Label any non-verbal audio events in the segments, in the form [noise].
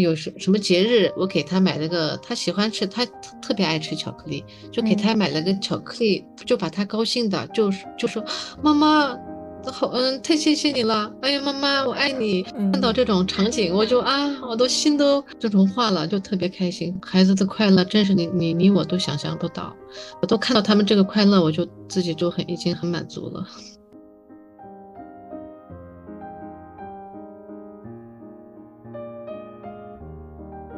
有什什么节日，我给他买了个他喜欢吃，他特别爱吃巧克力，就给他买了个巧克力，就把他高兴的，就就说妈妈。好，嗯，太谢谢你了。哎呀，妈妈，我爱你。看到这种场景，我就啊，我都心都这种化了，就特别开心。孩子的快乐，真是你你你我都想象不到。我都看到他们这个快乐，我就自己就很已经很满足了。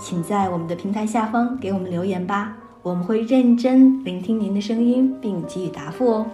请在我们的平台下方给我们留言吧。我们会认真聆听您的声音，并给予答复哦。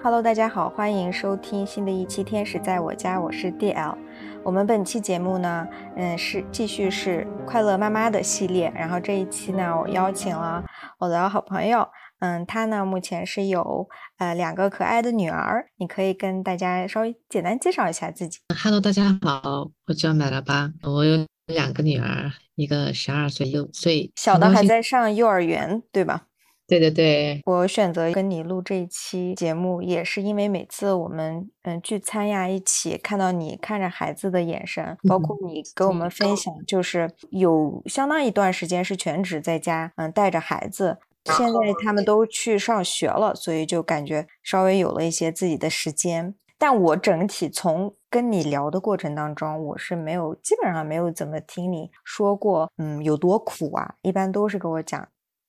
Hello，大家好，欢迎收听新的一期《天使在我家》，我是 DL。我们本期节目呢，嗯，是继续是快乐妈妈的系列。然后这一期呢，我邀请了我的好朋友。嗯，他呢目前是有呃两个可爱的女儿，你可以跟大家稍微简单介绍一下自己。Hello，大家好，我叫麦拉巴，我有两个女儿，一个十二岁，六岁，小的还在上幼儿园，对吧？对对对，我选择跟你录这一期节目，也是因为每次我们嗯聚餐呀，一起看到你看着孩子的眼神，包括你给我们分享，就是有相当一段时间是全职在家，嗯，带着孩子。现在他们都去上学了，所以就感觉稍微有了一些自己的时间。但我整体从跟你聊的过程当中，我是没有基本上没有怎么听你说过，嗯，有多苦啊。一般都是跟我讲，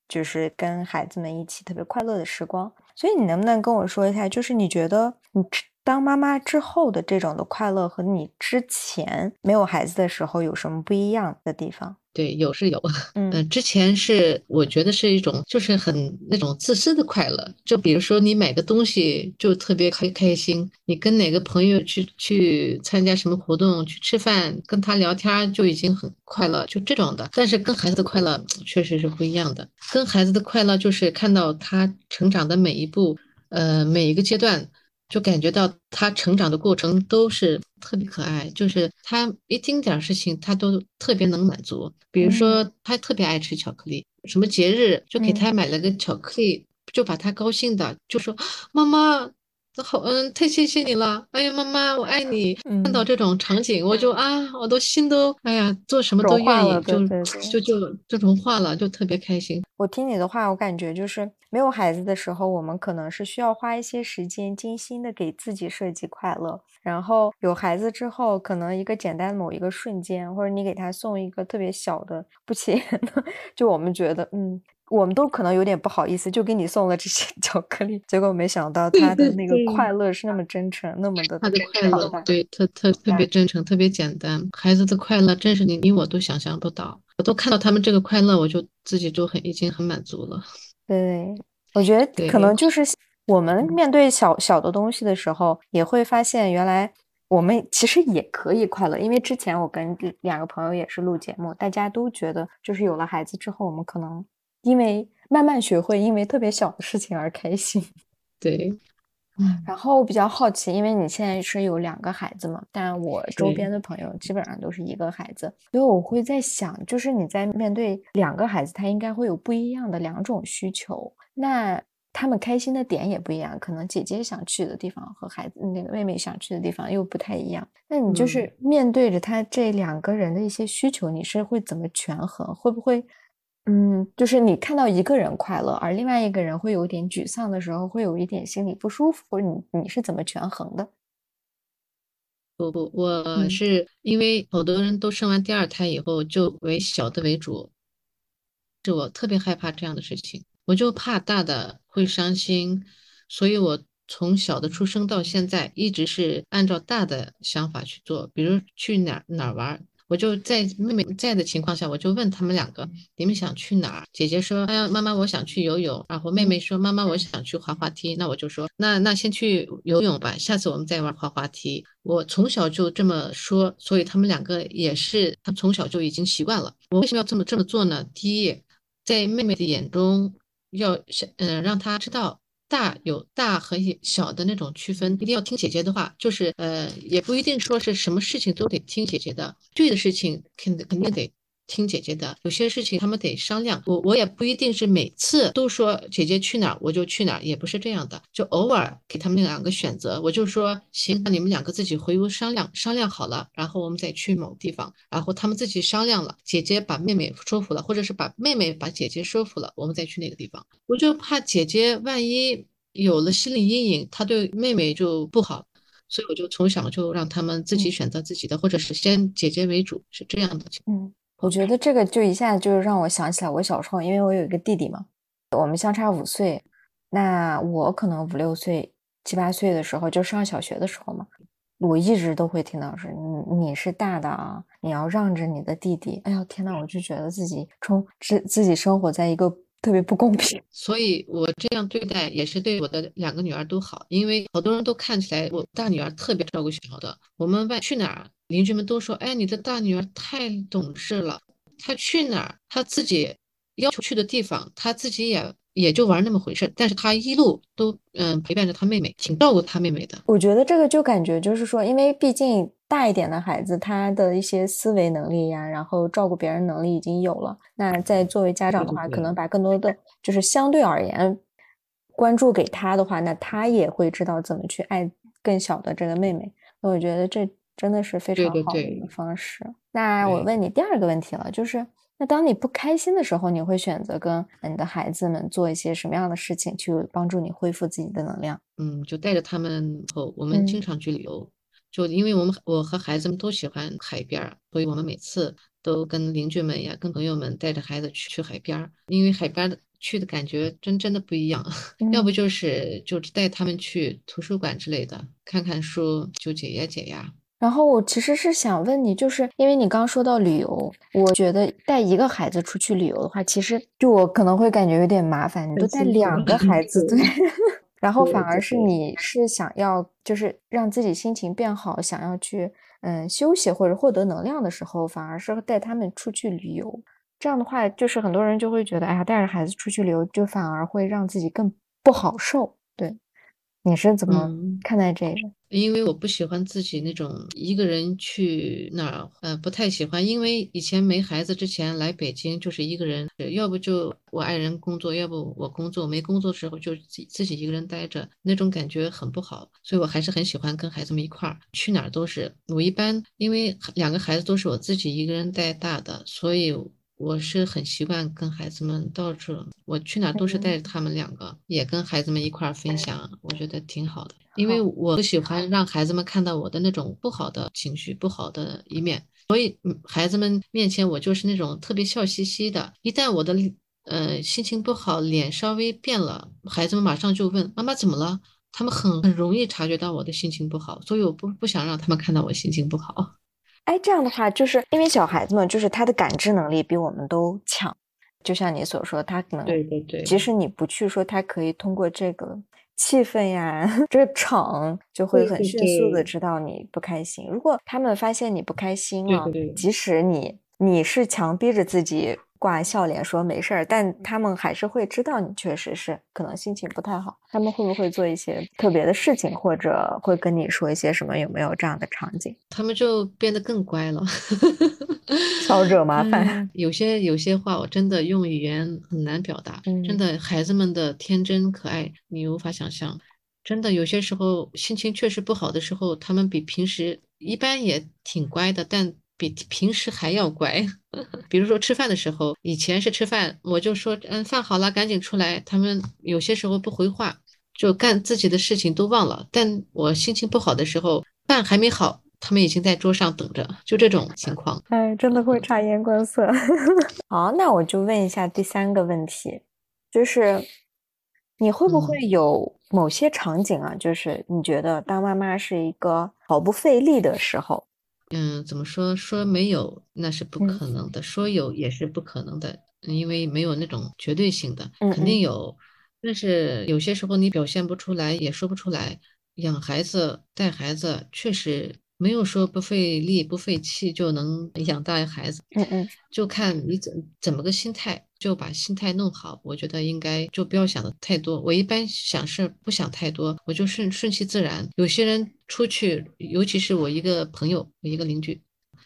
就是跟孩子们一起特别快乐的时光。所以你能不能跟我说一下，就是你觉得你当妈妈之后的这种的快乐，和你之前没有孩子的时候有什么不一样的地方？对，有是有，[laughs] 嗯，之前是我觉得是一种，就是很那种自私的快乐，就比如说你买个东西就特别开开心，你跟哪个朋友去去参加什么活动去吃饭，跟他聊天就已经很快乐，就这种的。但是跟孩子的快乐确实是不一样的，跟孩子的快乐就是看到他成长的每一步，呃，每一个阶段。就感觉到他成长的过程都是特别可爱，就是他一丁点儿事情他都特别能满足。比如说他特别爱吃巧克力，什么节日就给他买了个巧克力，就把他高兴的就说妈妈。好，嗯，太谢谢你了。哎呀，妈妈，我爱你。看到这种场景，我就啊，我都心都，哎呀，做什么都愿意，就就就就融化了，就特别开心。我听你的话，我感觉就是没有孩子的时候，我们可能是需要花一些时间，精心的给自己设计快乐。然后有孩子之后，可能一个简单的某一个瞬间，或者你给他送一个特别小的、不起眼的，[laughs] 就我们觉得，嗯。我们都可能有点不好意思，就给你送了这些 [laughs] 巧克力，结果没想到他的那个快乐是那么真诚，那么的他的快乐，对，特特特别真诚，特别简单。孩子的快乐，真是你你我都想象不到。我都看到他们这个快乐，我就自己就很已经很满足了。对，我觉得可能就是我们面对小小的东西的时候，也会发现原来我们其实也可以快乐。因为之前我跟两个朋友也是录节目，大家都觉得就是有了孩子之后，我们可能。因为慢慢学会，因为特别小的事情而开心。[laughs] 对，嗯。然后我比较好奇，因为你现在是有两个孩子嘛，但我周边的朋友基本上都是一个孩子，所以我会在想，就是你在面对两个孩子，他应该会有不一样的两种需求，那他们开心的点也不一样，可能姐姐想去的地方和孩子那个妹妹想去的地方又不太一样。那你就是面对着他这两个人的一些需求，你是会怎么权衡？会不会？嗯，就是你看到一个人快乐，而另外一个人会有点沮丧的时候，会有一点心里不舒服，或者你你是怎么权衡的？不不，我是因为好多人都生完第二胎以后就为小的为主，是我特别害怕这样的事情，我就怕大的会伤心，所以我从小的出生到现在一直是按照大的想法去做，比如去哪哪玩。我就在妹妹在的情况下，我就问他们两个，你们想去哪儿？姐姐说，哎呀，妈妈，我想去游泳。然后妹妹说，妈妈，我想去滑滑梯。那我就说，那那先去游泳吧，下次我们再玩滑滑梯。我从小就这么说，所以他们两个也是，他从小就已经习惯了。我为什么要这么这么做呢？第一，在妹妹的眼中，要想嗯让她知道。大有大和小的那种区分，一定要听姐姐的话，就是呃，也不一定说是什么事情都得听姐姐的，对的事情肯肯定得。听姐姐的，有些事情他们得商量。我我也不一定是每次都说姐姐去哪儿我就去哪儿，也不是这样的，就偶尔给他们两个选择。我就说行，那你们两个自己回屋商量，商量好了，然后我们再去某地方。然后他们自己商量了，姐姐把妹妹说服了，或者是把妹妹把姐姐说服了，我们再去那个地方。我就怕姐姐万一有了心理阴影，她对妹妹就不好，所以我就从小就让他们自己选择自己的，或者是先姐姐为主，是这样的。嗯。我觉得这个就一下子就让我想起来我小时候，因为我有一个弟弟嘛，我们相差五岁，那我可能五六岁、七八岁的时候就上小学的时候嘛，我一直都会听到是你你是大的啊，你要让着你的弟弟。哎呦天呐，我就觉得自己从自自己生活在一个特别不公平，所以我这样对待也是对我的两个女儿都好，因为好多人都看起来我大女儿特别照顾小的，我们外去哪儿？邻居们都说：“哎，你的大女儿太懂事了，她去哪儿，她自己要求去的地方，她自己也也就玩那么回事。但是她一路都嗯陪伴着她妹妹，挺照顾她妹妹的。我觉得这个就感觉就是说，因为毕竟大一点的孩子，他的一些思维能力呀，然后照顾别人能力已经有了。那在作为家长的话，可能把更多的就是相对而言关注给他的话，那他也会知道怎么去爱更小的这个妹妹。那我觉得这。真的是非常好的一个方式。那我问你第二个问题了，就是那当你不开心的时候，你会选择跟你的孩子们做一些什么样的事情，去帮助你恢复自己的能量？嗯，就带着他们后，我们经常去旅游。就因为我们我和孩子们都喜欢海边儿，所以我们每次都跟邻居们呀、跟朋友们带着孩子去去海边儿。因为海边的去的感觉真真的不一样。[laughs] 要不就是就带他们去图书馆之类的，看看书，就解压解压。然后我其实是想问你，就是因为你刚说到旅游，我觉得带一个孩子出去旅游的话，其实就我可能会感觉有点麻烦。你都带两个孩子，对，[laughs] 然后反而是你是想要就是让自己心情变好，想要去嗯休息或者获得能量的时候，反而是带他们出去旅游。这样的话，就是很多人就会觉得，哎呀，带着孩子出去旅游，就反而会让自己更不好受。对，你是怎么看待这个？因为我不喜欢自己那种一个人去哪儿，呃，不太喜欢。因为以前没孩子之前来北京就是一个人，要不就我爱人工作，要不我工作。没工作的时候就自自己一个人待着，那种感觉很不好。所以我还是很喜欢跟孩子们一块儿去哪儿都是。我一般因为两个孩子都是我自己一个人带大的，所以。我是很习惯跟孩子们到处，我去哪都是带着他们两个，也跟孩子们一块儿分享，我觉得挺好的。因为我不喜欢让孩子们看到我的那种不好的情绪、不好的一面，所以孩子们面前我就是那种特别笑嘻嘻的。一旦我的呃心情不好，脸稍微变了，孩子们马上就问妈妈怎么了？他们很很容易察觉到我的心情不好，所以我不不想让他们看到我心情不好。哎，这样的话，就是因为小孩子们，就是他的感知能力比我们都强。就像你所说，他可能对对对，即使你不去说，他可以通过这个气氛呀，[laughs] 这个场，就会很迅速的知道你不开心。如果他们发现你不开心了，即使你你是强逼着自己。挂笑脸说没事儿，但他们还是会知道你确实是可能心情不太好。他们会不会做一些特别的事情，或者会跟你说一些什么？有没有这样的场景？他们就变得更乖了，[laughs] 少惹麻烦。有些有些话我真的用语言很难表达，真的孩子们的天真可爱你无法想象。真的有些时候心情确实不好的时候，他们比平时一般也挺乖的，但。比平时还要乖，[laughs] 比如说吃饭的时候，以前是吃饭，我就说，嗯，饭好了，赶紧出来。他们有些时候不回话，就干自己的事情都忘了。但我心情不好的时候，饭还没好，他们已经在桌上等着，就这种情况。哎，真的会察言观色。[laughs] 好，那我就问一下第三个问题，就是你会不会有某些场景啊，就是你觉得当妈妈是一个毫不费力的时候？嗯，怎么说？说没有那是不可能的，说有也是不可能的，因为没有那种绝对性的，肯定有。但是有些时候你表现不出来，也说不出来。养孩子、带孩子，确实没有说不费力、不费气就能养大孩子。嗯嗯，就看你怎怎么个心态，就把心态弄好。我觉得应该就不要想的太多。我一般想事不想太多，我就顺顺其自然。有些人出去，尤其是我一个朋友，一个邻居，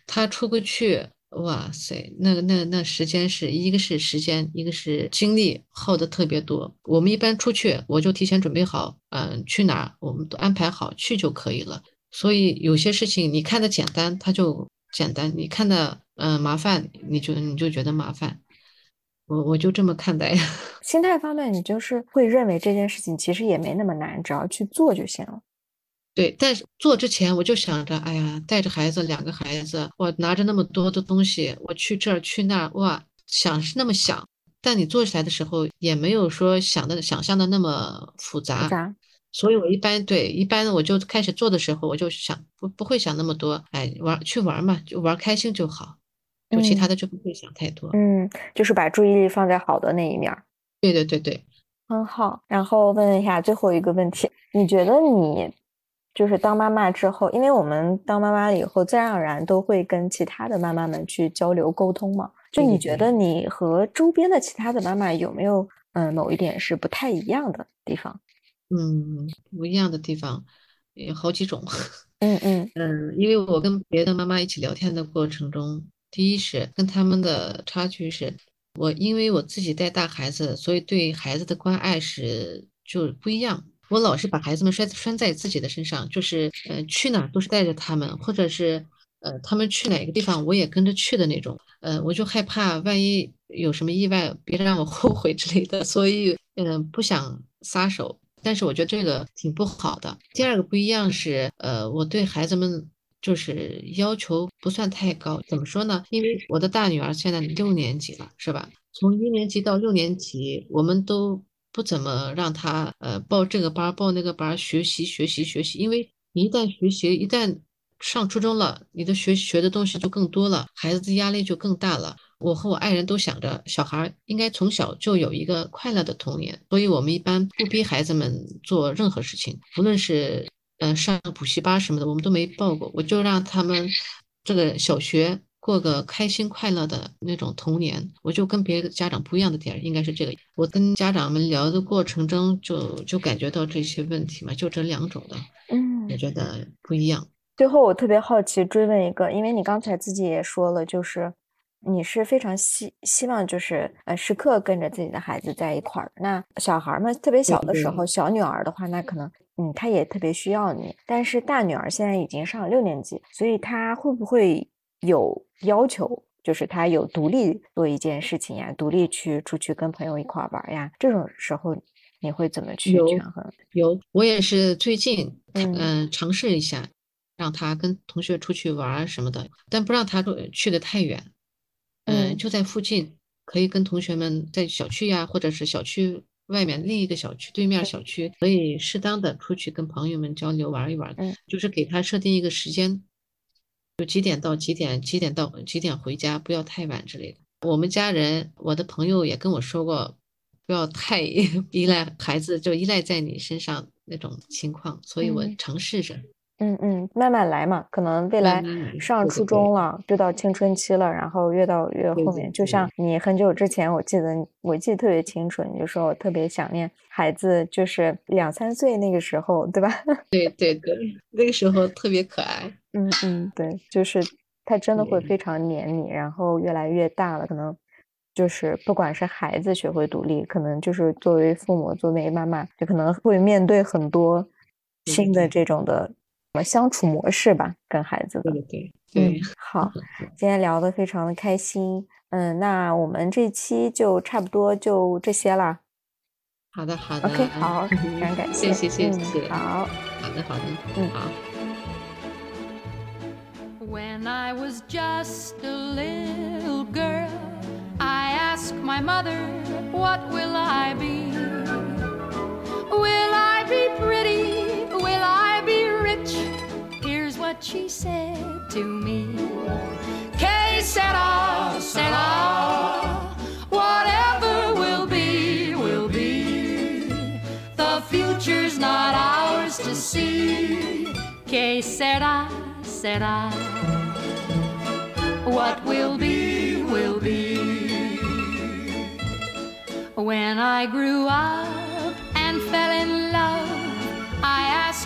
他出不去。哇塞，那那那时间是一个是时间，一个是精力耗的特别多。我们一般出去，我就提前准备好，嗯，去哪我们都安排好去就可以了。所以有些事情你看的简单，它就简单；你看的嗯麻烦，你就你就觉得麻烦。我我就这么看待。[laughs] 心态方面，你就是会认为这件事情其实也没那么难，只要去做就行了。对，但是做之前我就想着，哎呀，带着孩子，两个孩子，我拿着那么多的东西，我去这儿去那儿，哇，想是那么想，但你做起来的时候也没有说想的想象的那么复杂，所以我一般对一般我就开始做的时候，我就想不不会想那么多，哎，玩去玩嘛，就玩开心就好，就其他的就不会想太多，嗯，就是把注意力放在好的那一面，对对对对，很好。然后问一下最后一个问题，你觉得你？就是当妈妈之后，因为我们当妈妈了以后，自然而然都会跟其他的妈妈们去交流沟通嘛。就你觉得你和周边的其他的妈妈有没有嗯某一点是不太一样的地方？嗯，不一样的地方有好几种。[laughs] 嗯嗯嗯，因为我跟别的妈妈一起聊天的过程中，第一是跟他们的差距是，我因为我自己带大孩子，所以对孩子的关爱是就不一样。我老是把孩子们拴拴在自己的身上，就是呃去哪都是带着他们，或者是呃他们去哪个地方我也跟着去的那种，呃我就害怕万一有什么意外，别让我后悔之类的，所以嗯不想撒手。但是我觉得这个挺不好的。第二个不一样是，呃我对孩子们就是要求不算太高，怎么说呢？因为我的大女儿现在六年级了，是吧？从一年级到六年级，我们都。不怎么让她呃报这个班报那个班学习学习学习，因为你一旦学习，一旦上初中了，你的学学的东西就更多了，孩子的压力就更大了。我和我爱人都想着，小孩应该从小就有一个快乐的童年，所以我们一般不逼孩子们做任何事情，无论是嗯上补习班什么的，我们都没报过，我就让他们这个小学。过个开心快乐的那种童年，我就跟别的家长不一样的点应该是这个。我跟家长们聊的过程中，就就感觉到这些问题嘛，就这两种的，嗯，我觉得不一样。最后，我特别好奇追问一个，因为你刚才自己也说了，就是你是非常希希望就是呃时刻跟着自己的孩子在一块儿。那小孩们特别小的时候，小女儿的话，那可能嗯，她也特别需要你。但是大女儿现在已经上了六年级，所以她会不会？有要求，就是她有独立做一件事情呀，独立去出去跟朋友一块玩呀。这种时候你会怎么去权衡？有，我也是最近嗯尝试一下，让他跟同学出去玩什么的，但不让他去的太远，嗯，就在附近，可以跟同学们在小区呀，或者是小区外面另一个小区对面小区，可以适当的出去跟朋友们交流玩一玩，嗯，就是给他设定一个时间。就几点到几点，几点到几点回家，不要太晚之类的。我们家人，我的朋友也跟我说过，不要太 [laughs] 依赖孩子，就依赖在你身上那种情况。所以我尝试着。嗯嗯嗯，慢慢来嘛，可能未来上初中了，就到青春期了，然后越到越后面，就像你很久之前，我记得我记得特别清楚，你就说我特别想念孩子，就是两三岁那个时候，对吧？[laughs] 对对对，那个时候特别可爱。嗯嗯，对，就是他真的会非常黏你，然后越来越大了，可能就是不管是孩子学会独立，可能就是作为父母，作为妈妈，就可能会面对很多新的这种的。什么相处模式吧，跟孩子的。对对对，好，今天聊得非常的开心。嗯，那我们这期就差不多就这些了。好的好的，OK，好，非常感谢，谢谢谢谢。好，好的好的，嗯好。When I was just a little girl, I asked my mother, What will I be? Will I she said to me. Que sera, sera, whatever will be, will be. The future's not ours to see. Que sera, sera, what will be, will be. When I grew up and fell in love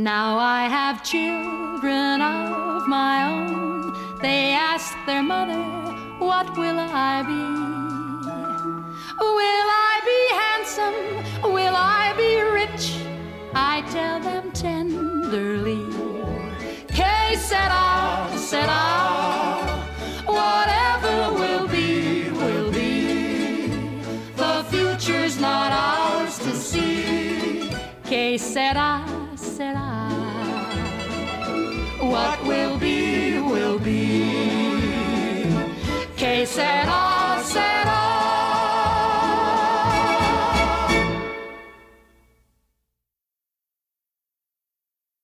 Now I have children of my own. They ask their mother, What will I be? Will I be handsome? Will I be rich? I tell them tenderly.